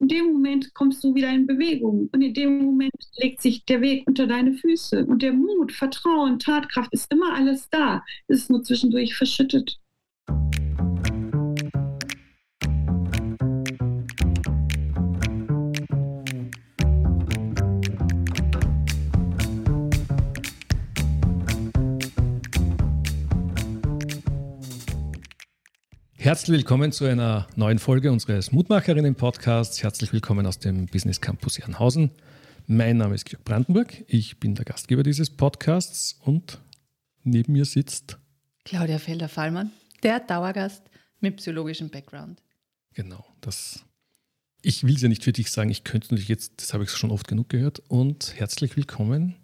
In dem Moment kommst du wieder in Bewegung und in dem Moment legt sich der Weg unter deine Füße und der Mut, Vertrauen, Tatkraft ist immer alles da. Es ist nur zwischendurch verschüttet. Herzlich willkommen zu einer neuen Folge unseres Mutmacherinnen-Podcasts. Herzlich willkommen aus dem Business Campus Ehrenhausen. Mein Name ist Georg Brandenburg. Ich bin der Gastgeber dieses Podcasts und neben mir sitzt Claudia Felder-Fallmann, der Dauergast mit psychologischem Background. Genau, das. Ich will es ja nicht für dich sagen, ich könnte natürlich jetzt, das habe ich schon oft genug gehört. Und herzlich willkommen,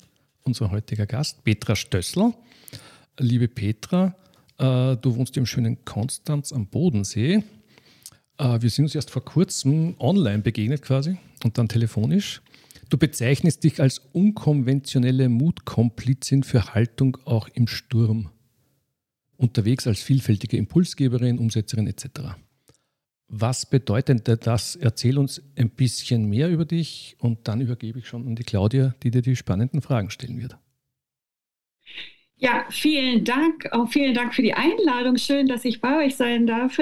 unser heutiger Gast, Petra Stössel. Liebe Petra, äh, du wohnst im schönen Konstanz am Bodensee. Äh, wir sind uns erst vor kurzem online begegnet quasi und dann telefonisch. Du bezeichnest dich als unkonventionelle Mutkomplizin für Haltung auch im Sturm. Unterwegs als vielfältige Impulsgeberin, Umsetzerin etc. Was bedeutet das? Erzähl uns ein bisschen mehr über dich und dann übergebe ich schon an die Claudia, die dir die spannenden Fragen stellen wird. Ja, vielen Dank. Auch vielen Dank für die Einladung. Schön, dass ich bei euch sein darf.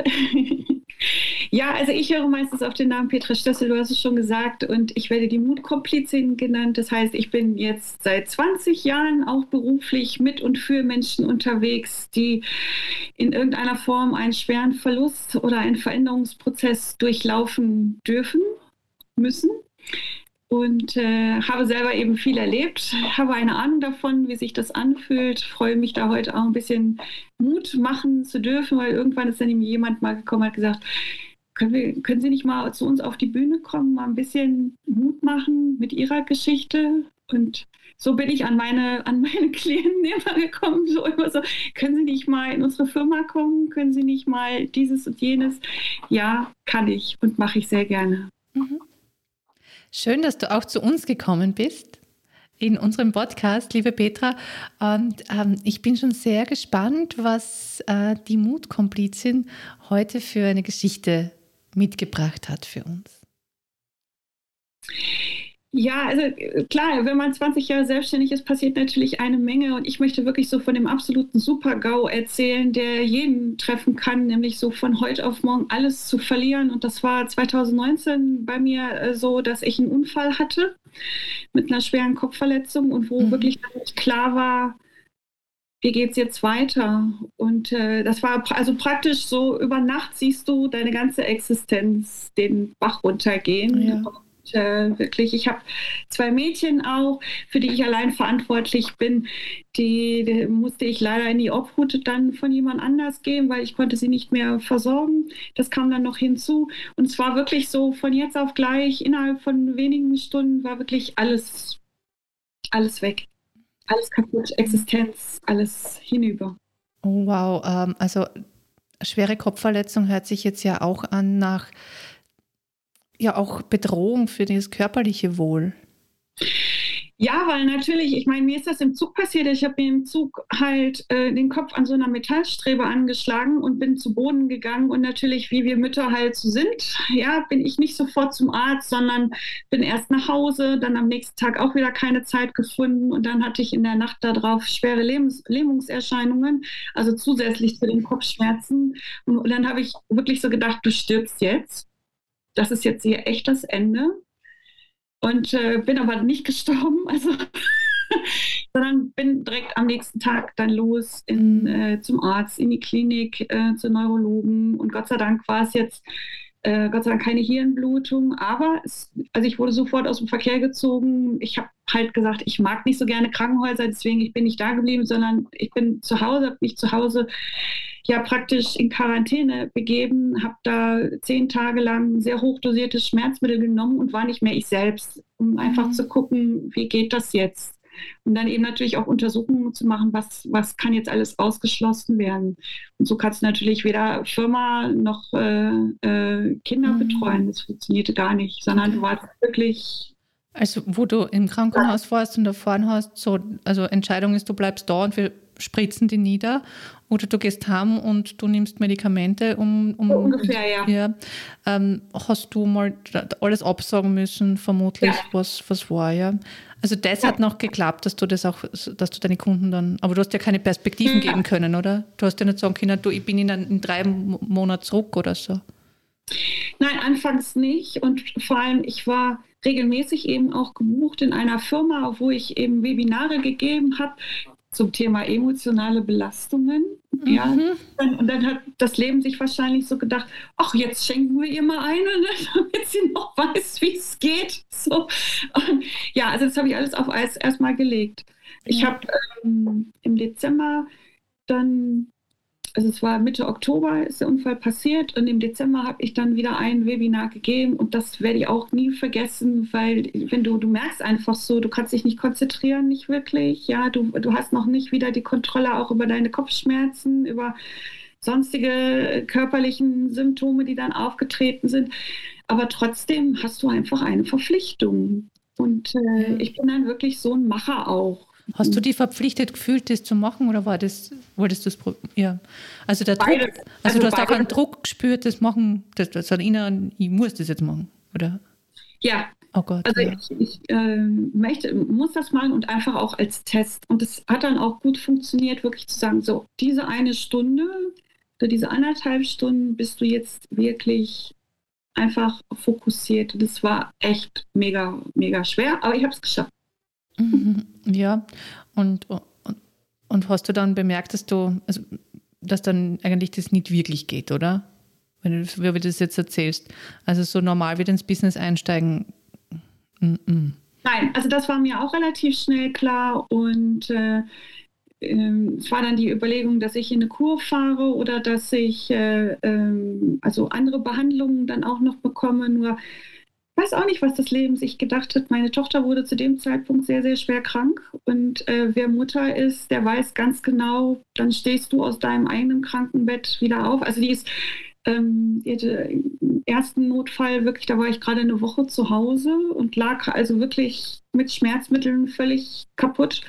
ja, also ich höre meistens auf den Namen Petra Stössel, du hast es schon gesagt, und ich werde die Mutkomplizin genannt. Das heißt, ich bin jetzt seit 20 Jahren auch beruflich mit und für Menschen unterwegs, die in irgendeiner Form einen schweren Verlust oder einen Veränderungsprozess durchlaufen dürfen, müssen und äh, habe selber eben viel erlebt, habe eine Ahnung davon, wie sich das anfühlt, freue mich da heute auch ein bisschen Mut machen zu dürfen, weil irgendwann ist dann jemand mal gekommen und hat gesagt, können, wir, können Sie nicht mal zu uns auf die Bühne kommen, mal ein bisschen Mut machen mit Ihrer Geschichte? Und so bin ich an meine, an meine Klienten immer gekommen, so immer so, können Sie nicht mal in unsere Firma kommen? Können Sie nicht mal dieses und jenes? Ja, kann ich und mache ich sehr gerne. Mhm. Schön, dass du auch zu uns gekommen bist in unserem Podcast, liebe Petra. Und ähm, ich bin schon sehr gespannt, was äh, die Mutkomplizin heute für eine Geschichte mitgebracht hat für uns. Ja, also klar, wenn man 20 Jahre selbstständig ist, passiert natürlich eine Menge. Und ich möchte wirklich so von dem absoluten Super-GAU erzählen, der jeden treffen kann, nämlich so von heute auf morgen alles zu verlieren. Und das war 2019 bei mir äh, so, dass ich einen Unfall hatte mit einer schweren Kopfverletzung und wo mhm. wirklich klar war, wie geht es jetzt weiter? Und äh, das war also praktisch so, über Nacht siehst du deine ganze Existenz den Bach runtergehen. Ja äh, wirklich, ich habe zwei Mädchen auch, für die ich allein verantwortlich bin. Die, die, musste ich leider in die Obhut dann von jemand anders geben, weil ich konnte sie nicht mehr versorgen. Das kam dann noch hinzu. Und es war wirklich so von jetzt auf gleich, innerhalb von wenigen Stunden war wirklich alles, alles weg. Alles kaputt, Existenz, alles hinüber. Oh, wow, ähm, also schwere Kopfverletzung hört sich jetzt ja auch an nach ja auch Bedrohung für das körperliche Wohl. Ja, weil natürlich, ich meine, mir ist das im Zug passiert. Ich habe mir im Zug halt äh, den Kopf an so einer Metallstrebe angeschlagen und bin zu Boden gegangen. Und natürlich, wie wir Mütter halt so sind, ja, bin ich nicht sofort zum Arzt, sondern bin erst nach Hause, dann am nächsten Tag auch wieder keine Zeit gefunden. Und dann hatte ich in der Nacht darauf schwere Lähmungs Lähmungserscheinungen, also zusätzlich zu den Kopfschmerzen. Und dann habe ich wirklich so gedacht, du stirbst jetzt das ist jetzt hier echt das Ende. Und äh, bin aber nicht gestorben, also sondern bin direkt am nächsten Tag dann los in, äh, zum Arzt, in die Klinik, äh, zu Neurologen. Und Gott sei Dank war es jetzt äh, Gott sei Dank keine Hirnblutung, aber es, also ich wurde sofort aus dem Verkehr gezogen. Ich habe halt gesagt, ich mag nicht so gerne Krankenhäuser, deswegen ich bin nicht da geblieben, sondern ich bin zu Hause, habe mich zu Hause ja praktisch in Quarantäne begeben, habe da zehn Tage lang sehr hochdosiertes Schmerzmittel genommen und war nicht mehr ich selbst, um einfach mhm. zu gucken, wie geht das jetzt. Und dann eben natürlich auch Untersuchungen zu machen, was, was kann jetzt alles ausgeschlossen werden. Und so kannst du natürlich weder Firma noch äh, äh, Kinder mhm. betreuen. Das funktionierte gar nicht, sondern du warst wirklich. Also wo du im Krankenhaus warst und erfahren hast, so, also Entscheidung ist, du bleibst da und wir spritzen die nieder oder du gehst heim und du nimmst Medikamente, um. um ungefähr, ja. ja ähm, hast du mal alles absagen müssen, vermutlich, ja. was, was war, ja. Also das ja. hat noch geklappt, dass du das auch, dass du deine Kunden dann, aber du hast ja keine Perspektiven geben können, oder? Du hast ja nicht sagen können, du, ich bin in, in drei Monaten zurück oder so. Nein, anfangs nicht. Und vor allem, ich war regelmäßig eben auch gebucht in einer Firma, wo ich eben Webinare gegeben habe zum Thema emotionale Belastungen. Mhm. Ja, und dann hat das Leben sich wahrscheinlich so gedacht, ach, jetzt schenken wir ihr mal eine, ne, damit sie noch weiß, wie es geht. So. Und ja, also das habe ich alles auf Eis erstmal gelegt. Ich habe ähm, im Dezember dann also es war Mitte Oktober ist der Unfall passiert und im Dezember habe ich dann wieder ein Webinar gegeben und das werde ich auch nie vergessen, weil wenn du, du merkst einfach so, du kannst dich nicht konzentrieren, nicht wirklich, ja, du, du hast noch nicht wieder die Kontrolle auch über deine Kopfschmerzen, über sonstige körperlichen Symptome, die dann aufgetreten sind, aber trotzdem hast du einfach eine Verpflichtung. Und äh, ich bin dann wirklich so ein Macher auch. Hast du dich verpflichtet gefühlt, das zu machen oder war das, wolltest du es ja. Also der Druck, also, also du hast auch einen Druck gespürt, das machen, das, das hat inneren, ich muss das jetzt machen, oder? Ja. Oh Gott. Also ja. ich, ich äh, möchte, muss das machen und einfach auch als Test. Und es hat dann auch gut funktioniert, wirklich zu sagen, so, diese eine Stunde oder diese anderthalb Stunden bist du jetzt wirklich einfach fokussiert. Das war echt mega, mega schwer, aber ich habe es geschafft. Mhm. Ja, und, und, und hast du dann bemerkt, dass du, also, dass dann eigentlich das nicht wirklich geht, oder? Wenn du, wie du das jetzt erzählst. Also so normal wieder ins Business einsteigen. Mm -mm. Nein, also das war mir auch relativ schnell klar und äh, ähm, es war dann die Überlegung, dass ich in eine Kur fahre oder dass ich äh, äh, also andere Behandlungen dann auch noch bekomme. Nur weiß auch nicht, was das Leben sich gedacht hat. Meine Tochter wurde zu dem Zeitpunkt sehr, sehr schwer krank. Und äh, wer Mutter ist, der weiß ganz genau, dann stehst du aus deinem eigenen Krankenbett wieder auf. Also die ist, ähm, im ersten Notfall wirklich, da war ich gerade eine Woche zu Hause und lag also wirklich mit Schmerzmitteln völlig kaputt.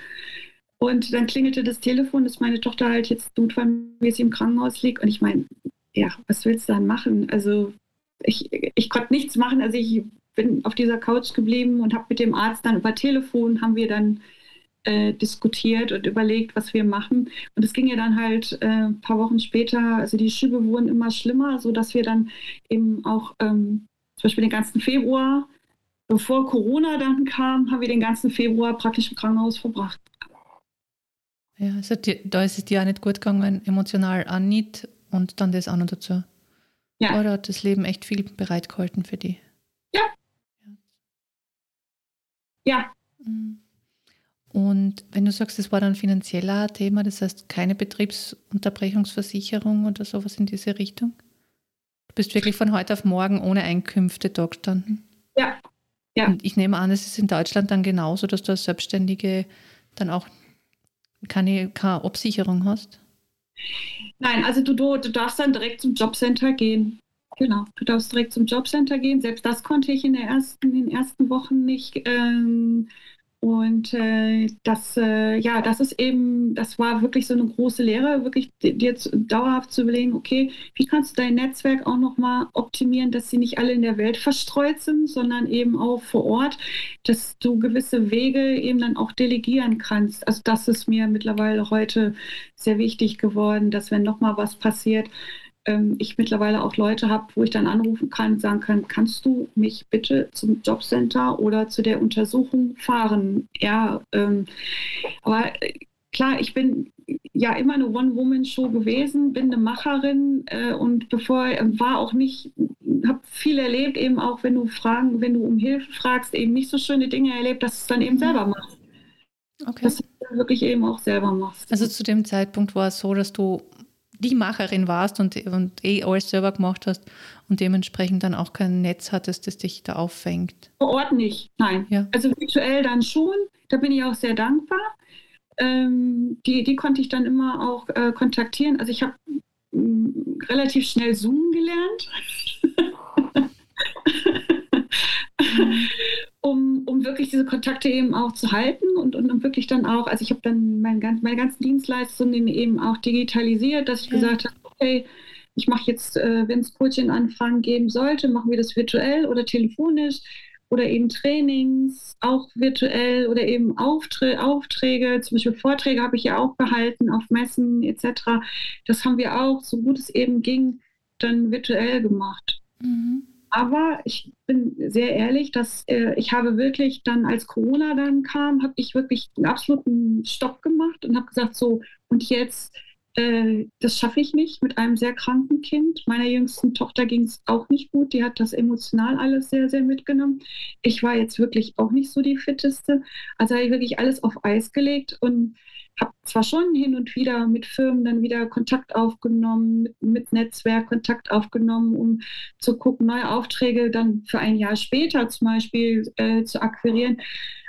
Und dann klingelte das Telefon, dass meine Tochter halt jetzt notfallmäßig im Krankenhaus liegt. Und ich meine, ja, was willst du dann machen? Also ich, ich konnte nichts machen. Also ich bin auf dieser Couch geblieben und habe mit dem Arzt dann über Telefon, haben wir dann äh, diskutiert und überlegt, was wir machen. Und es ging ja dann halt äh, ein paar Wochen später, also die Schübe wurden immer schlimmer, sodass wir dann eben auch ähm, zum Beispiel den ganzen Februar, bevor Corona dann kam, haben wir den ganzen Februar praktisch im Krankenhaus verbracht. Ja, also die, da ist es dir auch nicht gut gegangen, emotional auch nicht und dann das auch noch dazu. Ja. Oder hat das Leben echt viel bereitgehalten für die? Ja. Ja. Mhm. Und wenn du sagst, das war dann finanzieller Thema, das heißt keine Betriebsunterbrechungsversicherung oder sowas in diese Richtung? Du bist wirklich von heute auf morgen ohne Einkünfte da gestanden? Ja. ja. Und ich nehme an, es ist in Deutschland dann genauso, dass du als Selbstständige dann auch keine, keine Absicherung hast? Nein, also du, du, darfst dann direkt zum Jobcenter gehen. Genau, du darfst direkt zum Jobcenter gehen. Selbst das konnte ich in, ersten, in den ersten Wochen nicht. Ähm, und äh, das, äh, ja, das ist eben, das war wirklich so eine große Lehre, wirklich dir dauerhaft zu überlegen, okay, wie kannst du dein Netzwerk auch nochmal optimieren, dass sie nicht alle in der Welt verstreut sind, sondern eben auch vor Ort, dass du gewisse Wege eben dann auch delegieren kannst. Also das ist mir mittlerweile heute sehr wichtig geworden, dass wenn nochmal was passiert, ähm, ich mittlerweile auch Leute habe, wo ich dann anrufen kann, sagen kann, kannst du mich bitte zum Jobcenter oder zu der Untersuchung fahren? Ja, ähm, aber äh, klar, ich bin ja immer eine One-Woman-Show gewesen, bin eine Macherin äh, und bevor äh, war auch nicht, habe viel erlebt, eben auch wenn du Fragen, wenn du um Hilfe fragst, eben nicht so schöne Dinge erlebt, dass du es dann eben selber machst. Okay. Dass du es wirklich eben auch selber machst. Also zu dem Zeitpunkt war es so, dass du die Macherin warst und, und eh alles selber gemacht hast und dementsprechend dann auch kein Netz hattest, das dich da auffängt. Vor Ort nicht, nein. Ja. Also virtuell dann schon, da bin ich auch sehr dankbar. Ähm, die, die konnte ich dann immer auch äh, kontaktieren. Also ich habe mm, relativ schnell Zoom gelernt. um, um wirklich diese Kontakte eben auch zu halten und, und, und wirklich dann auch, also ich habe dann mein, meine ganzen Dienstleistungen eben auch digitalisiert, dass ich ja. gesagt habe, okay, ich mache jetzt, äh, wenn es Coaching-Anfragen geben sollte, machen wir das virtuell oder telefonisch oder eben Trainings, auch virtuell oder eben Aufträ Aufträge, zum Beispiel Vorträge habe ich ja auch gehalten auf Messen etc. Das haben wir auch, so gut es eben ging, dann virtuell gemacht. Mhm. Aber ich bin sehr ehrlich, dass äh, ich habe wirklich dann, als Corona dann kam, habe ich wirklich einen absoluten Stopp gemacht und habe gesagt, so, und jetzt äh, das schaffe ich nicht mit einem sehr kranken Kind. Meiner jüngsten Tochter ging es auch nicht gut. Die hat das emotional alles sehr, sehr mitgenommen. Ich war jetzt wirklich auch nicht so die fitteste. Also habe ich wirklich alles auf Eis gelegt und habe zwar schon hin und wieder mit Firmen dann wieder Kontakt aufgenommen, mit, mit, Netzwerk Kontakt aufgenommen, um zu gucken, neue Aufträge dann für ein Jahr später zum Beispiel äh, zu akquirieren.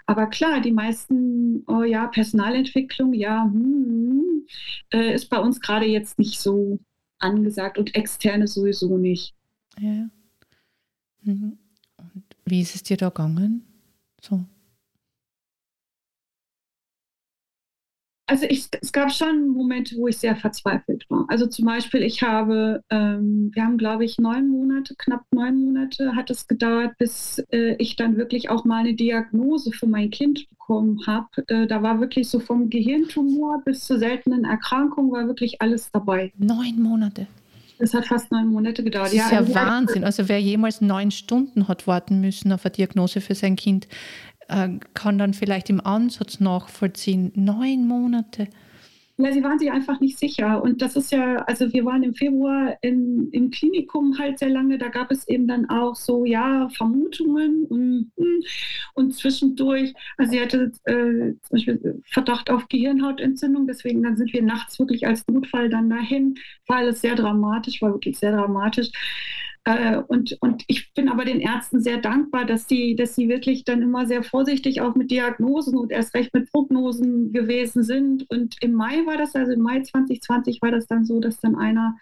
Aber klar, die meisten, oh ja, Personalentwicklung, ja, hm, äh, ist bei uns gerade jetzt nicht so angesagt und externe sowieso nicht. Ja. Mhm. Und wie ist es dir da gegangen? So. Also ich, es gab schon Momente, wo ich sehr verzweifelt war. Also zum Beispiel, ich habe, ähm, wir haben, glaube ich, neun Monate, knapp neun Monate hat es gedauert, bis äh, ich dann wirklich auch mal eine Diagnose für mein Kind bekommen habe. Äh, da war wirklich so vom Gehirntumor bis zur seltenen Erkrankung war wirklich alles dabei. Neun Monate. Das hat fast neun Monate gedauert. Das ist ja, ja Wahnsinn. Also wer jemals neun Stunden hat warten müssen auf eine Diagnose für sein Kind, äh, kann dann vielleicht im Ansatz nachvollziehen. Neun Monate. Ja, sie waren sich einfach nicht sicher. Und das ist ja, also wir waren im Februar in, im Klinikum halt sehr lange. Da gab es eben dann auch so, ja, Vermutungen und, und zwischendurch, also sie hatte äh, zum Beispiel Verdacht auf Gehirnhautentzündung. Deswegen dann sind wir nachts wirklich als Notfall dann dahin. War alles sehr dramatisch, war wirklich sehr dramatisch. Äh, und, und ich bin aber den Ärzten sehr dankbar, dass sie, dass sie wirklich dann immer sehr vorsichtig auch mit Diagnosen und erst recht mit Prognosen gewesen sind. Und im Mai war das, also im Mai 2020 war das dann so, dass dann einer,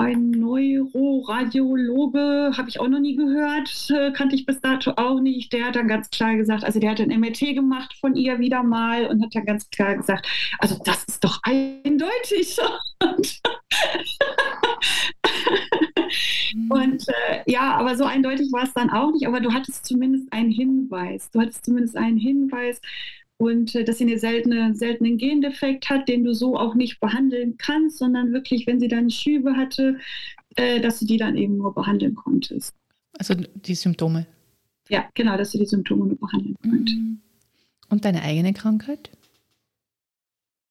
ein Neuroradiologe, habe ich auch noch nie gehört, äh, kannte ich bis dato auch nicht. Der hat dann ganz klar gesagt, also der hat ein MRT gemacht von ihr wieder mal und hat dann ganz klar gesagt, also das ist doch eindeutig. Mhm. Und äh, ja, aber so eindeutig war es dann auch nicht. Aber du hattest zumindest einen Hinweis. Du hattest zumindest einen Hinweis und äh, dass sie einen seltene, seltenen Gendefekt hat, den du so auch nicht behandeln kannst, sondern wirklich, wenn sie dann Schübe hatte, äh, dass du die dann eben nur behandeln konntest. Also die Symptome. Ja, genau, dass du die Symptome nur behandeln konntest. Mhm. Und deine eigene Krankheit?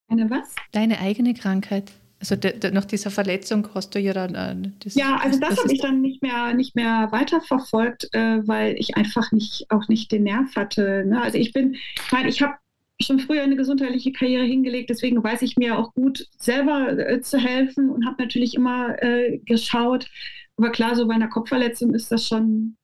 Eine was? Deine eigene Krankheit. Also de, de, nach dieser Verletzung hast du ja dann. Äh, das, ja, also das, das habe ich dann nicht mehr, nicht mehr weiterverfolgt, äh, weil ich einfach nicht, auch nicht den Nerv hatte. Ne? Also ich bin, ich meine, ich habe schon früher eine gesundheitliche Karriere hingelegt, deswegen weiß ich mir auch gut, selber äh, zu helfen und habe natürlich immer äh, geschaut. Aber klar, so bei einer Kopfverletzung ist das schon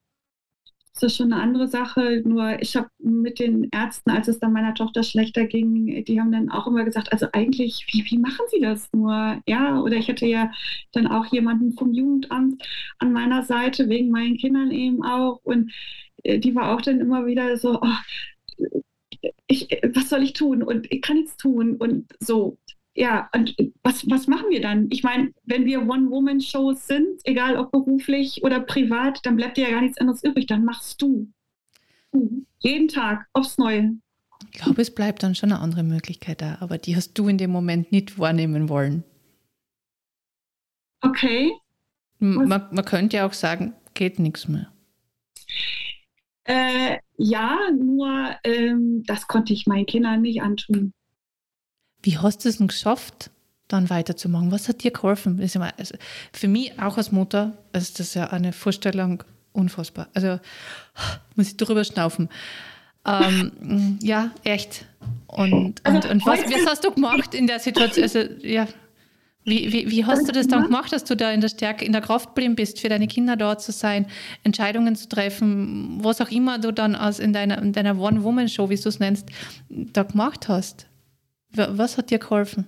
das ist schon eine andere Sache. Nur ich habe mit den Ärzten, als es dann meiner Tochter schlechter ging, die haben dann auch immer gesagt, also eigentlich, wie, wie machen Sie das nur? Ja, oder ich hatte ja dann auch jemanden vom Jugendamt an meiner Seite, wegen meinen Kindern eben auch. Und äh, die war auch dann immer wieder so, oh, ich, was soll ich tun? Und ich kann nichts tun. Und so, ja, und was, was machen wir dann? Ich meine, wenn wir One-Woman-Shows sind, egal ob beruflich oder privat, dann bleibt dir ja gar nichts anderes übrig. Dann machst du. Jeden Tag aufs Neue. Ich glaube, es bleibt dann schon eine andere Möglichkeit da, aber die hast du in dem Moment nicht wahrnehmen wollen. Okay. Man, man könnte ja auch sagen, geht nichts mehr. Äh, ja, nur ähm, das konnte ich meinen Kindern nicht antun. Wie hast du es denn geschafft, dann weiterzumachen? Was hat dir geholfen? Also für mich auch als Mutter ist das ja eine Vorstellung unfassbar. Also muss ich drüber schnaufen. Ähm, ja, echt. Und, und, und was, was, hast du gemacht in der Situation? Also, ja, wie, wie, wie hast du das dann gemacht, dass du da in der Stärke, in der Kraft blieben bist, für deine Kinder dort zu sein, Entscheidungen zu treffen, was auch immer du dann aus in deiner, in deiner One-Woman-Show, wie du es nennst, da gemacht hast? Was hat dir geholfen?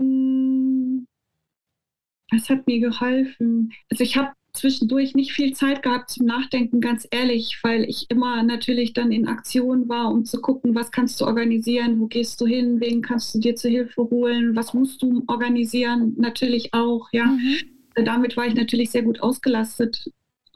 Hm, was hat mir geholfen? Also ich habe zwischendurch nicht viel Zeit gehabt zum Nachdenken, ganz ehrlich, weil ich immer natürlich dann in Aktion war, um zu gucken, was kannst du organisieren, wo gehst du hin, wen kannst du dir zur Hilfe holen, was musst du organisieren, natürlich auch, ja. Mhm. Damit war ich natürlich sehr gut ausgelastet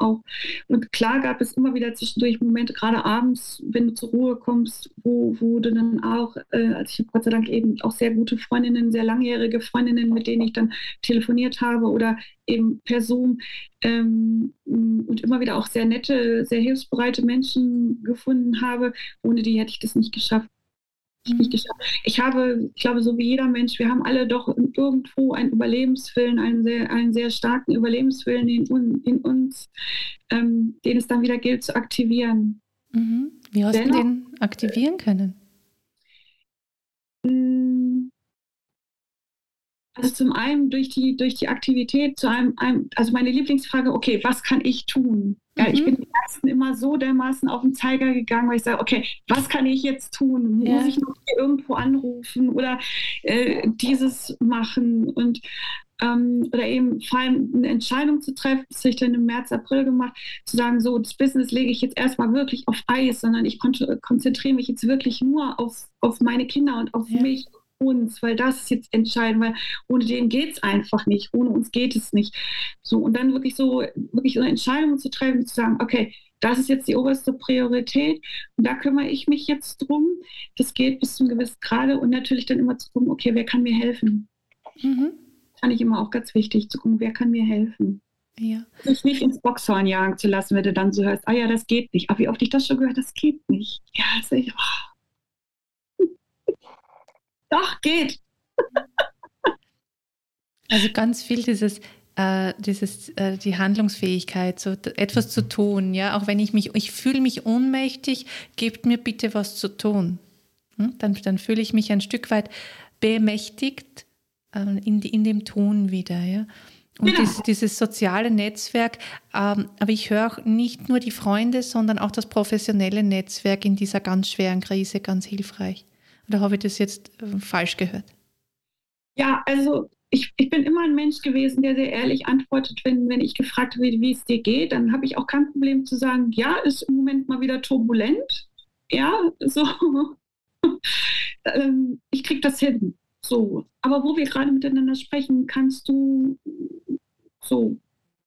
auch. Und klar gab es immer wieder zwischendurch Momente, gerade abends, wenn du zur Ruhe kommst, wo, wo du dann auch, äh, also ich habe Gott sei Dank eben auch sehr gute Freundinnen, sehr langjährige Freundinnen, mit denen ich dann telefoniert habe oder eben per Zoom ähm, und immer wieder auch sehr nette, sehr hilfsbereite Menschen gefunden habe. Ohne die hätte ich das nicht geschafft. Ich habe, ich glaube, so wie jeder Mensch, wir haben alle doch irgendwo einen Überlebenswillen, einen sehr, einen sehr starken Überlebenswillen in, in uns, ähm, den es dann wieder gilt zu aktivieren. Mhm. Wie hast Dennoch, du den aktivieren können? Also zum einen durch die, durch die Aktivität, zu einem, einem, also meine Lieblingsfrage, okay, was kann ich tun? Ja, mhm. Ich bin die ersten immer so dermaßen auf den Zeiger gegangen, weil ich sage, okay, was kann ich jetzt tun? Ja. Muss ich noch irgendwo anrufen oder äh, dieses machen? Und ähm, oder eben vor allem eine Entscheidung zu treffen, das habe ich dann im März, April gemacht, zu sagen, so, das Business lege ich jetzt erstmal wirklich auf Eis, sondern ich konzentriere mich jetzt wirklich nur auf, auf meine Kinder und auf ja. mich uns, weil das ist jetzt entscheidend, weil ohne den geht es einfach nicht, ohne uns geht es nicht. So, und dann wirklich so, wirklich so eine Entscheidung zu treffen, zu sagen, okay, das ist jetzt die oberste Priorität und da kümmere ich mich jetzt drum. Das geht bis zu einem gewissen Grade und natürlich dann immer zu gucken, okay, wer kann mir helfen? Mhm. Fand ich immer auch ganz wichtig, zu gucken, wer kann mir helfen. Ja. Sich nicht ins Boxhorn jagen zu lassen, wenn du dann so hörst, ah ja, das geht nicht. Aber wie oft ich das schon gehört, das geht nicht. Ja, also ich, oh doch, geht. Also ganz viel dieses, äh, dieses, äh, die Handlungsfähigkeit, so etwas zu tun, ja, auch wenn ich mich, ich fühle mich ohnmächtig, gebt mir bitte was zu tun. Hm? Dann, dann fühle ich mich ein Stück weit bemächtigt äh, in, in dem Tun wieder, ja. Und genau. dieses, dieses, soziale Netzwerk, ähm, aber ich höre auch nicht nur die Freunde, sondern auch das professionelle Netzwerk in dieser ganz schweren Krise ganz hilfreich. Oder habe ich das jetzt äh, falsch gehört? Ja, also ich, ich, bin immer ein Mensch gewesen, der sehr ehrlich antwortet, wenn, wenn ich gefragt werde, wie es dir geht. Dann habe ich auch kein Problem zu sagen, ja, ist im Moment mal wieder turbulent. Ja, so. Ähm, ich kriege das hin. So. Aber wo wir gerade miteinander sprechen, kannst du so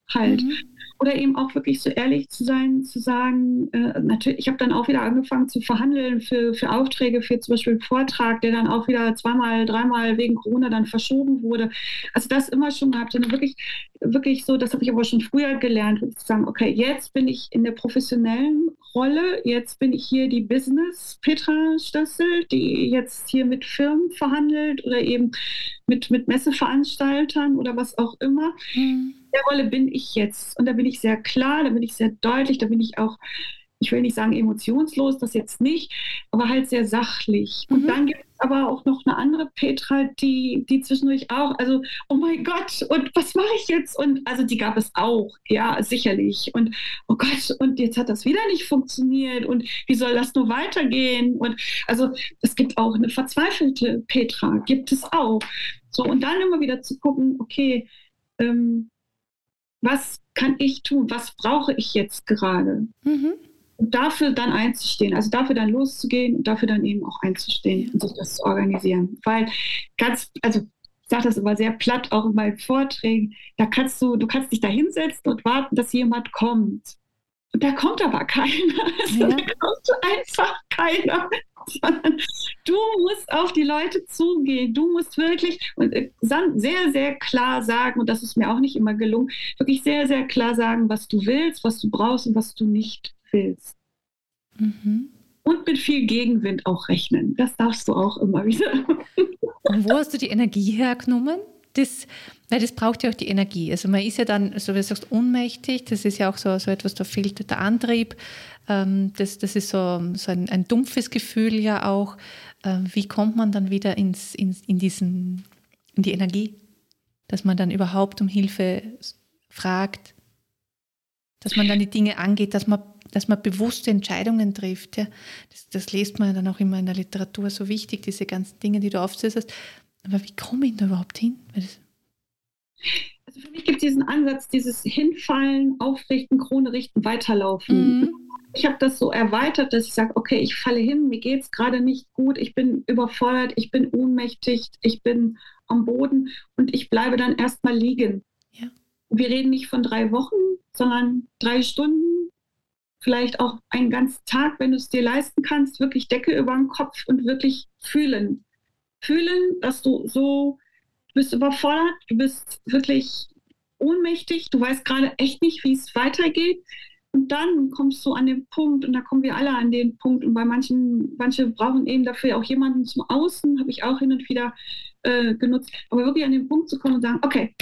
halt. Mhm oder eben auch wirklich so ehrlich zu sein, zu sagen, äh, natürlich, ich habe dann auch wieder angefangen zu verhandeln für, für Aufträge, für zum Beispiel einen Vortrag, der dann auch wieder zweimal, dreimal wegen Corona dann verschoben wurde. Also das immer schon gehabt. Und wirklich, wirklich so, das habe ich aber schon früher gelernt, zu sagen, okay, jetzt bin ich in der professionellen Rolle, jetzt bin ich hier die Business Petra Stössel, die jetzt hier mit Firmen verhandelt oder eben mit, mit Messeveranstaltern oder was auch immer. Mhm der Rolle bin ich jetzt. Und da bin ich sehr klar, da bin ich sehr deutlich, da bin ich auch, ich will nicht sagen emotionslos, das jetzt nicht, aber halt sehr sachlich. Mhm. Und dann gibt aber auch noch eine andere Petra, die, die zwischendurch auch, also, oh mein Gott, und was mache ich jetzt? Und also die gab es auch, ja, sicherlich. Und oh Gott, und jetzt hat das wieder nicht funktioniert. Und wie soll das nur weitergehen? Und also es gibt auch eine verzweifelte Petra, gibt es auch. So, und dann immer wieder zu gucken, okay, ähm, was kann ich tun, was brauche ich jetzt gerade? Mhm. Und dafür dann einzustehen, also dafür dann loszugehen und dafür dann eben auch einzustehen und sich das zu organisieren. Weil ganz, also ich sage das immer sehr platt, auch in meinen Vorträgen, da kannst du, du kannst dich da hinsetzen und warten, dass jemand kommt. Und da kommt aber keiner. Also ja. Da kommt einfach keiner. Sondern du musst auf die Leute zugehen. Du musst wirklich und äh, sehr, sehr klar sagen, und das ist mir auch nicht immer gelungen, wirklich sehr, sehr klar sagen, was du willst, was du brauchst und was du nicht willst. Mhm. Und mit viel Gegenwind auch rechnen. Das darfst du auch immer wieder. Und wo hast du die Energie hergenommen? das, weil das braucht ja auch die Energie. Also man ist ja dann, so wie du sagst, ohnmächtig. Das ist ja auch so, so etwas, da fehlt der Antrieb. Ähm, das, das ist so, so ein, ein dumpfes Gefühl ja auch. Ähm, wie kommt man dann wieder ins, in, in, diesen, in die Energie? Dass man dann überhaupt um Hilfe fragt, dass man dann die Dinge angeht, dass man, dass man bewusste Entscheidungen trifft. Ja? Das, das liest man dann auch immer in der Literatur so wichtig, diese ganzen Dinge, die du aufzählst. Aber wie komme ich da überhaupt hin? Also Also für mich gibt es diesen Ansatz, dieses Hinfallen, Aufrichten, Krone richten, weiterlaufen. Mhm. Ich habe das so erweitert, dass ich sage, okay, ich falle hin, mir geht es gerade nicht gut, ich bin überfordert, ich bin ohnmächtig, ich bin am Boden und ich bleibe dann erstmal liegen. Ja. Wir reden nicht von drei Wochen, sondern drei Stunden, vielleicht auch einen ganzen Tag, wenn du es dir leisten kannst, wirklich Decke über den Kopf und wirklich fühlen. Fühlen, dass du so du bist überfordert, du bist wirklich ohnmächtig, du weißt gerade echt nicht, wie es weitergeht. Und dann kommst du an den Punkt, und da kommen wir alle an den Punkt, und bei manchen, manche brauchen eben dafür auch jemanden zum Außen, habe ich auch hin und wieder äh, genutzt, aber wirklich an den Punkt zu kommen und sagen, okay,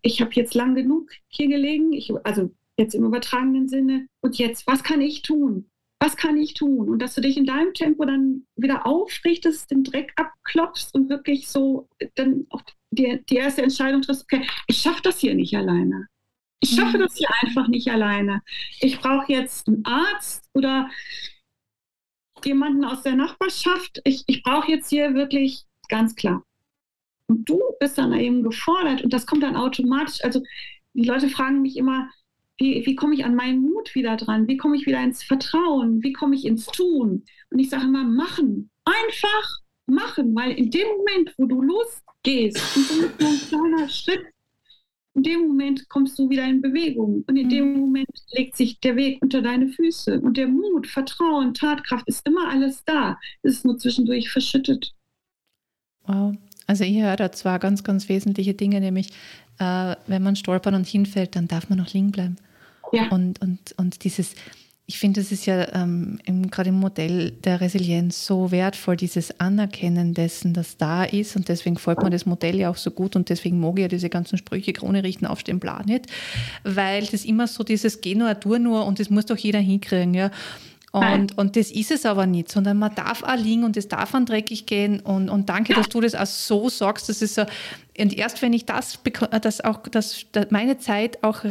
ich habe jetzt lang genug hier gelegen, ich, also jetzt im übertragenen Sinne, und jetzt, was kann ich tun? Was kann ich tun? Und dass du dich in deinem Tempo dann wieder aufrichtest, den Dreck abklopfst und wirklich so dann auch die, die erste Entscheidung triffst, okay, ich schaffe das hier nicht alleine. Ich schaffe mhm. das hier einfach nicht alleine. Ich brauche jetzt einen Arzt oder jemanden aus der Nachbarschaft. Ich, ich brauche jetzt hier wirklich ganz klar. Und du bist dann eben gefordert und das kommt dann automatisch. Also die Leute fragen mich immer, wie, wie komme ich an meinen Mut wieder dran? Wie komme ich wieder ins Vertrauen? Wie komme ich ins Tun? Und ich sage immer, machen. Einfach machen, weil in dem Moment, wo du losgehst, und so ist nur ein kleiner Schritt, in dem Moment kommst du wieder in Bewegung und in dem mhm. Moment legt sich der Weg unter deine Füße und der Mut, Vertrauen, Tatkraft ist immer alles da. Es ist nur zwischendurch verschüttet. Wow. Also ich höre da zwar ganz, ganz wesentliche Dinge, nämlich äh, wenn man stolpert und hinfällt, dann darf man noch liegen bleiben. Ja. Und, und, und dieses, ich finde, das ist ja ähm, gerade im Modell der Resilienz so wertvoll, dieses Anerkennen dessen, das da ist. Und deswegen folgt mir das Modell ja auch so gut und deswegen mag ich ja diese ganzen Sprüche, Krone richten, aufstehen, plan nicht. Weil das immer so dieses Geh nur, tu nur und das muss doch jeder hinkriegen. Ja. Und, und das ist es aber nicht, sondern man darf auch liegen und es darf an dreckig gehen. Und, und danke, dass du das auch so sagst. Das ist so, und erst wenn ich das, das auch, dass meine Zeit auch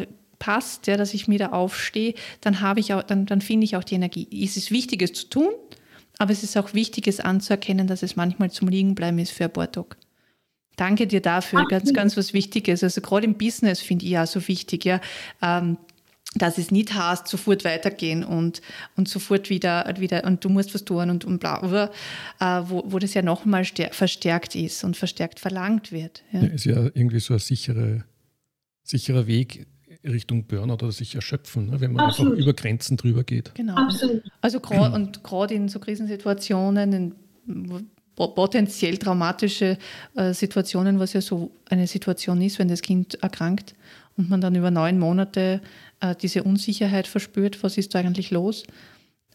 passt, ja, dass ich wieder aufstehe, dann habe ich auch, dann, dann finde ich auch die Energie. Es ist wichtig, es zu tun, aber es ist auch wichtig, es anzuerkennen, dass es manchmal zum Liegenbleiben ist für ein paar Tage. Danke dir dafür, Ach, ganz, ganz was Wichtiges. Also gerade im Business finde ich ja so wichtig, ja, ähm, dass es nicht heißt, sofort weitergehen und, und sofort wieder, wieder, und du musst was tun und, und bla, äh, wo, wo das ja nochmal verstärkt ist und verstärkt verlangt wird. Ja. ja. ist ja irgendwie so ein sichere, sicherer Weg, Richtung Burnout oder sich erschöpfen, ne, wenn man Absolut. einfach über Grenzen drüber geht. Genau. Absolut. Also gerade und gerade in so Krisensituationen, in potenziell traumatische äh, Situationen, was ja so eine Situation ist, wenn das Kind erkrankt und man dann über neun Monate äh, diese Unsicherheit verspürt, was ist da eigentlich los,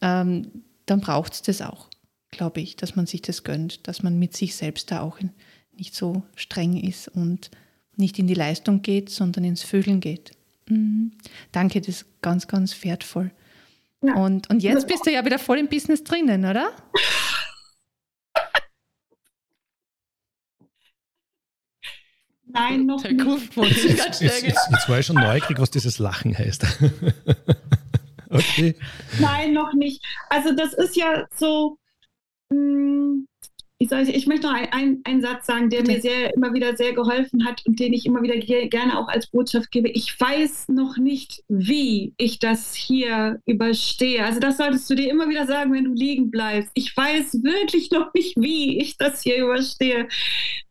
ähm, dann braucht es das auch, glaube ich, dass man sich das gönnt, dass man mit sich selbst da auch in, nicht so streng ist und nicht in die Leistung geht, sondern ins Fühlen geht. Mhm. Danke, das ist ganz, ganz wertvoll. Ja. Und, und jetzt bist du ja wieder voll im Business drinnen, oder? Nein, noch nicht. Jetzt, jetzt, jetzt, war ich schon neugierig, was dieses Lachen heißt. okay. Nein, noch nicht. Also das ist ja so, mh, hm, ich, sage, ich möchte noch einen, einen Satz sagen, der mir sehr, immer wieder sehr geholfen hat und den ich immer wieder gerne auch als Botschaft gebe. Ich weiß noch nicht, wie ich das hier überstehe. Also das solltest du dir immer wieder sagen, wenn du liegen bleibst. Ich weiß wirklich noch nicht, wie ich das hier überstehe.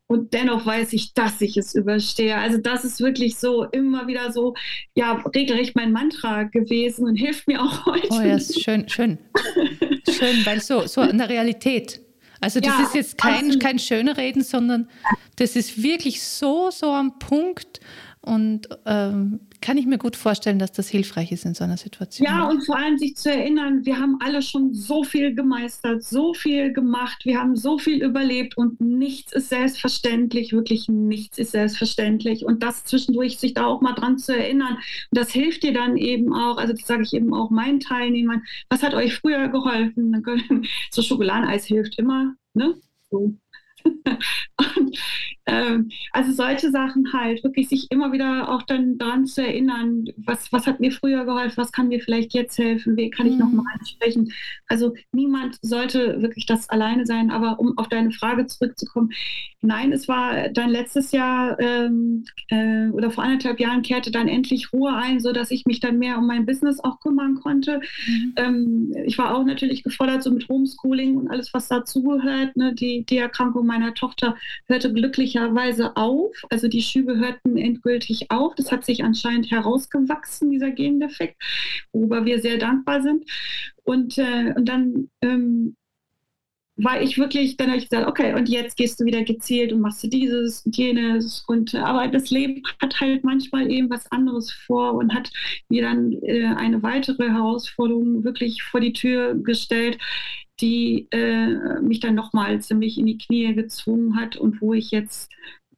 Und dennoch weiß ich, dass ich es überstehe. Also das ist wirklich so immer wieder so, ja, regelrecht mein Mantra gewesen und hilft mir auch heute. Oh ja, ist schön, schön. schön, weil so, so eine Realität also das ja, ist jetzt kein, kein Schönreden, sondern das ist wirklich so, so am Punkt. Und ähm, kann ich mir gut vorstellen, dass das hilfreich ist in so einer Situation. Ja, und vor allem sich zu erinnern, wir haben alle schon so viel gemeistert, so viel gemacht, wir haben so viel überlebt und nichts ist selbstverständlich, wirklich nichts ist selbstverständlich. Und das zwischendurch sich da auch mal dran zu erinnern, das hilft dir dann eben auch, also das sage ich eben auch meinen Teilnehmern, was hat euch früher geholfen? So Schokoladeneis hilft immer, ne? So. und, ähm, also solche Sachen halt, wirklich sich immer wieder auch dann daran zu erinnern, was, was hat mir früher geholfen, was kann mir vielleicht jetzt helfen, wen kann ich mhm. nochmal ansprechen. Also niemand sollte wirklich das alleine sein, aber um auf deine Frage zurückzukommen, nein, es war dann letztes Jahr ähm, äh, oder vor anderthalb Jahren kehrte dann endlich Ruhe ein, sodass ich mich dann mehr um mein Business auch kümmern konnte. Mhm. Ähm, ich war auch natürlich gefordert, so mit Homeschooling und alles, was dazugehört. Ne? Die, die Erkrankung meiner Tochter hörte glücklicherweise auf. Also die Schübe hörten endgültig auf. Das hat sich anscheinend herausgewachsen, dieser Gendefekt, worüber wir sehr dankbar sind. Und, äh, und dann ähm, war ich wirklich, dann habe ich gesagt, okay, und jetzt gehst du wieder gezielt und machst du dieses und jenes. Und aber das Leben hat halt manchmal eben was anderes vor und hat mir dann äh, eine weitere Herausforderung wirklich vor die Tür gestellt, die äh, mich dann nochmal ziemlich in die Knie gezwungen hat und wo ich jetzt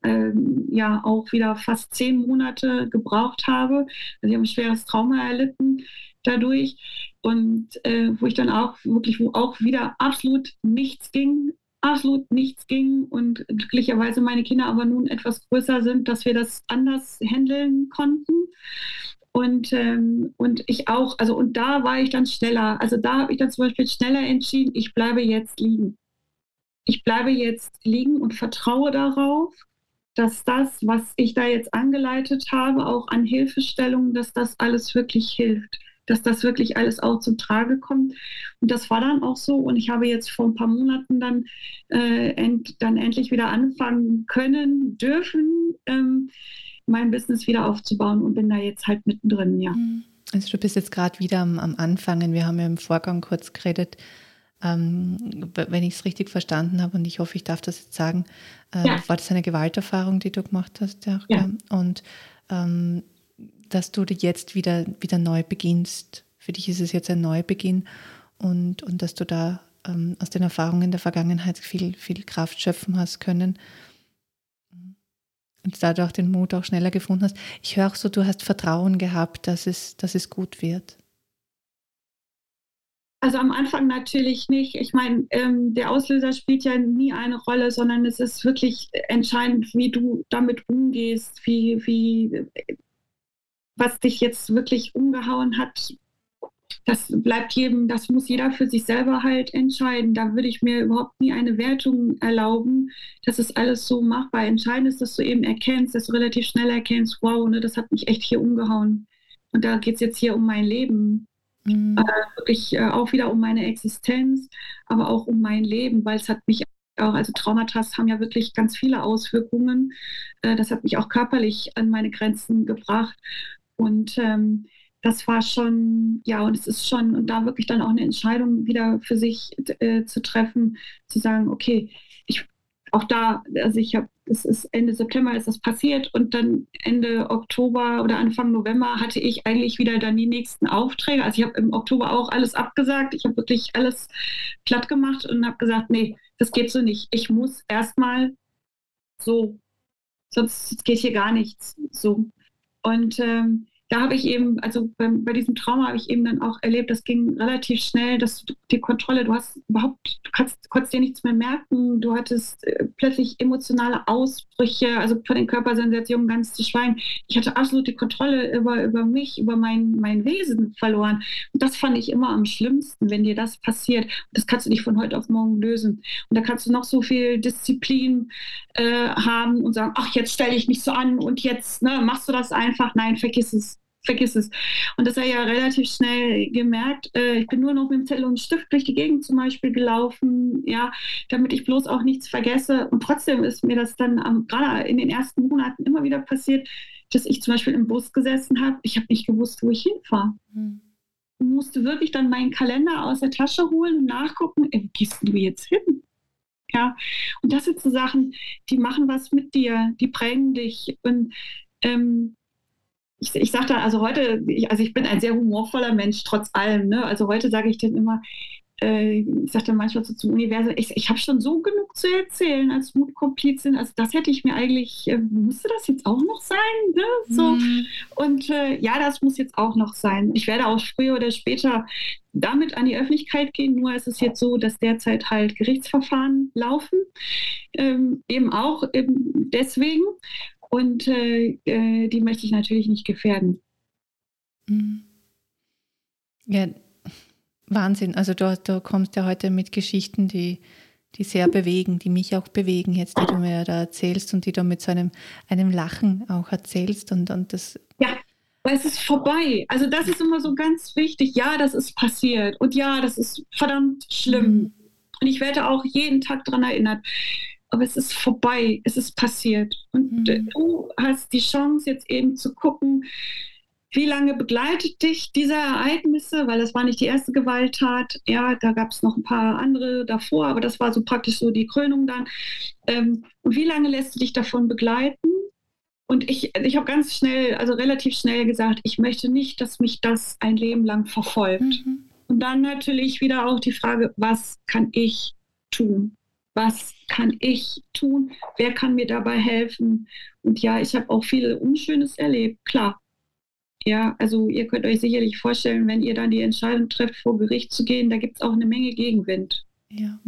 ähm, ja auch wieder fast zehn Monate gebraucht habe. Also ich habe ein schweres Trauma erlitten dadurch und äh, wo ich dann auch wirklich, wo auch wieder absolut nichts ging, absolut nichts ging und glücklicherweise meine Kinder aber nun etwas größer sind, dass wir das anders handeln konnten. Und, ähm, und ich auch, also und da war ich dann schneller. Also da habe ich dann zum Beispiel schneller entschieden, ich bleibe jetzt liegen. Ich bleibe jetzt liegen und vertraue darauf, dass das, was ich da jetzt angeleitet habe, auch an Hilfestellungen, dass das alles wirklich hilft dass das wirklich alles auch zum Trage kommt. Und das war dann auch so. Und ich habe jetzt vor ein paar Monaten dann, äh, end, dann endlich wieder anfangen können, dürfen, ähm, mein Business wieder aufzubauen und bin da jetzt halt mittendrin, ja. Mhm. Also du bist jetzt gerade wieder am, am Anfangen. Wir haben ja im Vorgang kurz geredet, ähm, wenn ich es richtig verstanden habe und ich hoffe, ich darf das jetzt sagen, äh, ja. war das eine Gewalterfahrung, die du gemacht hast? Ja. ja. Und ähm, dass du jetzt wieder, wieder neu beginnst. Für dich ist es jetzt ein Neubeginn und, und dass du da ähm, aus den Erfahrungen der Vergangenheit viel, viel Kraft schöpfen hast können und dadurch den Mut auch schneller gefunden hast. Ich höre auch so, du hast Vertrauen gehabt, dass es, dass es gut wird. Also am Anfang natürlich nicht. Ich meine, ähm, der Auslöser spielt ja nie eine Rolle, sondern es ist wirklich entscheidend, wie du damit umgehst, wie, wie was dich jetzt wirklich umgehauen hat, das bleibt jedem, das muss jeder für sich selber halt entscheiden. Da würde ich mir überhaupt nie eine Wertung erlauben. Das ist alles so machbar. Entscheidend ist, dass du eben erkennst, dass du relativ schnell erkennst, wow, ne, das hat mich echt hier umgehauen. Und da geht es jetzt hier um mein Leben. Mhm. Äh, wirklich äh, auch wieder um meine Existenz, aber auch um mein Leben, weil es hat mich auch, also Traumata haben ja wirklich ganz viele Auswirkungen. Äh, das hat mich auch körperlich an meine Grenzen gebracht. Und ähm, das war schon, ja, und es ist schon, und da wirklich dann auch eine Entscheidung wieder für sich äh, zu treffen, zu sagen, okay, ich, auch da, also ich habe, es ist Ende September ist das passiert und dann Ende Oktober oder Anfang November hatte ich eigentlich wieder dann die nächsten Aufträge. Also ich habe im Oktober auch alles abgesagt. Ich habe wirklich alles platt gemacht und habe gesagt, nee, das geht so nicht. Ich muss erstmal so, sonst geht hier gar nichts. So. Und ähm, da habe ich eben, also bei, bei diesem Trauma habe ich eben dann auch erlebt, das ging relativ schnell, dass du die Kontrolle, du hast überhaupt, du kannst, konntest dir nichts mehr merken, du hattest äh, plötzlich emotionale Ausbrüche, also von den Körpersensationen ganz zu schweigen. Ich hatte absolut die Kontrolle über, über mich, über mein, mein Wesen verloren. Und das fand ich immer am schlimmsten, wenn dir das passiert. Und das kannst du nicht von heute auf morgen lösen. Und da kannst du noch so viel Disziplin äh, haben und sagen, ach, jetzt stelle ich mich so an und jetzt ne, machst du das einfach. Nein, vergiss es vergiss es. Und das habe ich ja relativ schnell gemerkt. Äh, ich bin nur noch mit dem Zettel und Stift durch die Gegend zum Beispiel gelaufen, ja, damit ich bloß auch nichts vergesse. Und trotzdem ist mir das dann am, gerade in den ersten Monaten immer wieder passiert, dass ich zum Beispiel im Bus gesessen habe. Ich habe nicht gewusst, wo ich hinfahre. Mhm. Ich musste wirklich dann meinen Kalender aus der Tasche holen und nachgucken, ey, wo gehst du jetzt hin? Ja, und das sind so Sachen, die machen was mit dir, die prägen dich. Und ähm, ich, ich sagte, also heute, ich, also ich bin ein sehr humorvoller Mensch, trotz allem. Ne? Also heute sage ich dann immer, äh, ich sagte manchmal so zum Universum, ich, ich habe schon so genug zu erzählen als Mutkomplizin. Also das hätte ich mir eigentlich, äh, musste das jetzt auch noch sein? Ne? So. Mhm. Und äh, ja, das muss jetzt auch noch sein. Ich werde auch früher oder später damit an die Öffentlichkeit gehen. Nur ist es jetzt so, dass derzeit halt Gerichtsverfahren laufen. Ähm, eben auch eben deswegen. Und äh, äh, die möchte ich natürlich nicht gefährden. Mhm. Ja, Wahnsinn. Also du, du kommst ja heute mit Geschichten, die, die sehr bewegen, die mich auch bewegen jetzt, die du mir da erzählst und die du mit so einem, einem Lachen auch erzählst. Und, und das ja, weil es ist vorbei. Also das ist immer so ganz wichtig. Ja, das ist passiert. Und ja, das ist verdammt schlimm. Mhm. Und ich werde auch jeden Tag daran erinnert. Aber es ist vorbei. Es ist passiert. Und mhm. du hast die Chance, jetzt eben zu gucken, wie lange begleitet dich diese Ereignisse? Weil das war nicht die erste Gewalttat. Ja, da gab es noch ein paar andere davor, aber das war so praktisch so die Krönung dann. Ähm, und wie lange lässt du dich davon begleiten? Und ich, ich habe ganz schnell, also relativ schnell gesagt, ich möchte nicht, dass mich das ein Leben lang verfolgt. Mhm. Und dann natürlich wieder auch die Frage, was kann ich tun? Was kann ich tun? Wer kann mir dabei helfen? Und ja, ich habe auch viel Unschönes erlebt, klar. Ja, also ihr könnt euch sicherlich vorstellen, wenn ihr dann die Entscheidung trefft, vor Gericht zu gehen, da gibt es auch eine Menge Gegenwind. Ja,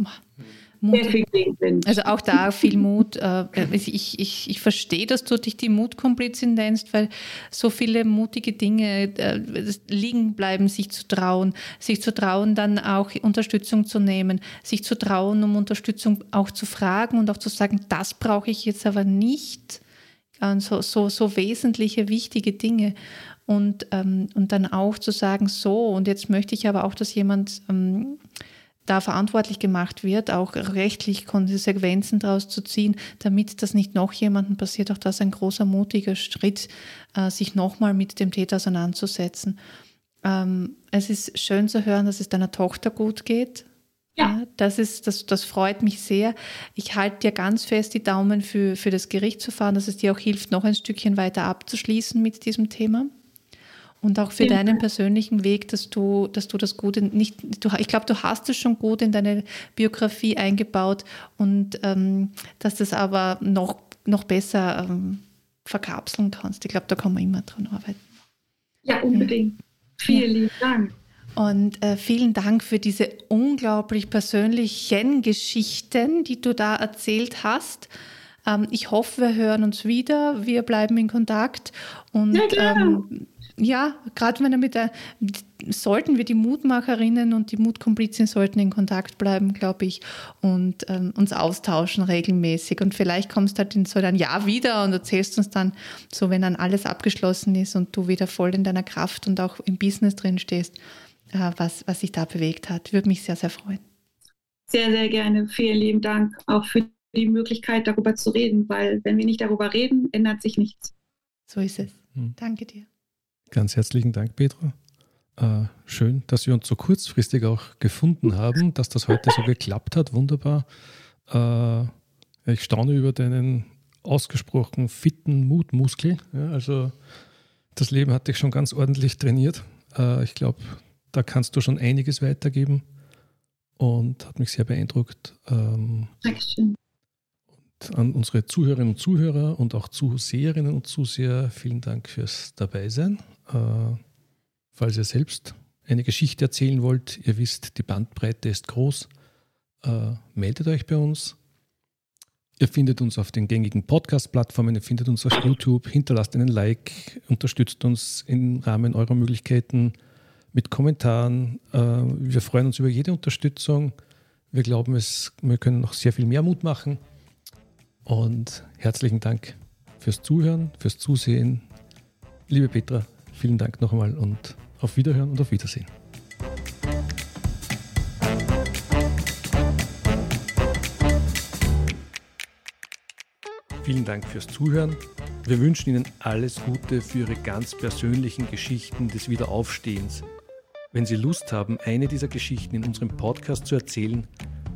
Mut. Also auch da viel Mut. Äh, ich, ich, ich verstehe, dass du dich die Mutkomplizin nennst, weil so viele mutige Dinge äh, liegen bleiben, sich zu trauen, sich zu trauen, dann auch Unterstützung zu nehmen, sich zu trauen, um Unterstützung auch zu fragen und auch zu sagen, das brauche ich jetzt aber nicht. So, so, so wesentliche, wichtige Dinge und, ähm, und dann auch zu sagen, so, und jetzt möchte ich aber auch, dass jemand ähm, da verantwortlich gemacht wird, auch rechtlich Konsequenzen daraus zu ziehen, damit das nicht noch jemandem passiert. Auch das ist ein großer, mutiger Schritt, äh, sich nochmal mit dem Täter auseinanderzusetzen. Ähm, es ist schön zu hören, dass es deiner Tochter gut geht. Ja. ja. das, ist, das, das freut mich sehr. Ich halte dir ganz fest die Daumen für, für das Gerichtsverfahren, dass es dir auch hilft, noch ein Stückchen weiter abzuschließen mit diesem Thema. Und auch für deinen persönlichen Weg, dass du, dass du das gut in, nicht, du, ich glaube, du hast es schon gut in deine Biografie eingebaut und ähm, dass das aber noch, noch besser ähm, verkapseln kannst. Ich glaube, da kann man immer dran arbeiten. Ja, unbedingt. Ja. Vielen lieben Dank. Und äh, vielen Dank für diese unglaublich persönlichen Geschichten, die du da erzählt hast. Ähm, ich hoffe, wir hören uns wieder. Wir bleiben in Kontakt. Und ja, ähm, ja, gerade wenn er mit der, sollten wir die Mutmacherinnen und die Mutkomplizien sollten in Kontakt bleiben, glaube ich, und ähm, uns austauschen regelmäßig. Und vielleicht kommst du halt in so ein Jahr wieder und erzählst uns dann, so wenn dann alles abgeschlossen ist und du wieder voll in deiner Kraft und auch im Business drin stehst, äh, was, was sich da bewegt hat. Würde mich sehr, sehr freuen. Sehr, sehr gerne. Vielen lieben Dank auch für die Möglichkeit, darüber zu reden, weil wenn wir nicht darüber reden, ändert sich nichts. So ist es. Hm. Danke dir. Ganz herzlichen Dank, Petra. Äh, schön, dass wir uns so kurzfristig auch gefunden haben, dass das heute so geklappt hat. Wunderbar. Äh, ich staune über deinen ausgesprochen fitten Mutmuskel. Ja, also das Leben hat dich schon ganz ordentlich trainiert. Äh, ich glaube, da kannst du schon einiges weitergeben und hat mich sehr beeindruckt. Ähm, Dankeschön an unsere Zuhörerinnen und Zuhörer und auch Zuseherinnen und Zuseher vielen Dank fürs Dabeisein. Äh, falls ihr selbst eine Geschichte erzählen wollt, ihr wisst, die Bandbreite ist groß, äh, meldet euch bei uns. Ihr findet uns auf den gängigen Podcast-Plattformen, ihr findet uns auf YouTube, hinterlasst einen Like, unterstützt uns im Rahmen eurer Möglichkeiten mit Kommentaren. Äh, wir freuen uns über jede Unterstützung. Wir glauben, es, wir können noch sehr viel mehr Mut machen. Und herzlichen Dank fürs Zuhören, fürs Zusehen. Liebe Petra, vielen Dank nochmal und auf Wiederhören und auf Wiedersehen. Vielen Dank fürs Zuhören. Wir wünschen Ihnen alles Gute für Ihre ganz persönlichen Geschichten des Wiederaufstehens. Wenn Sie Lust haben, eine dieser Geschichten in unserem Podcast zu erzählen,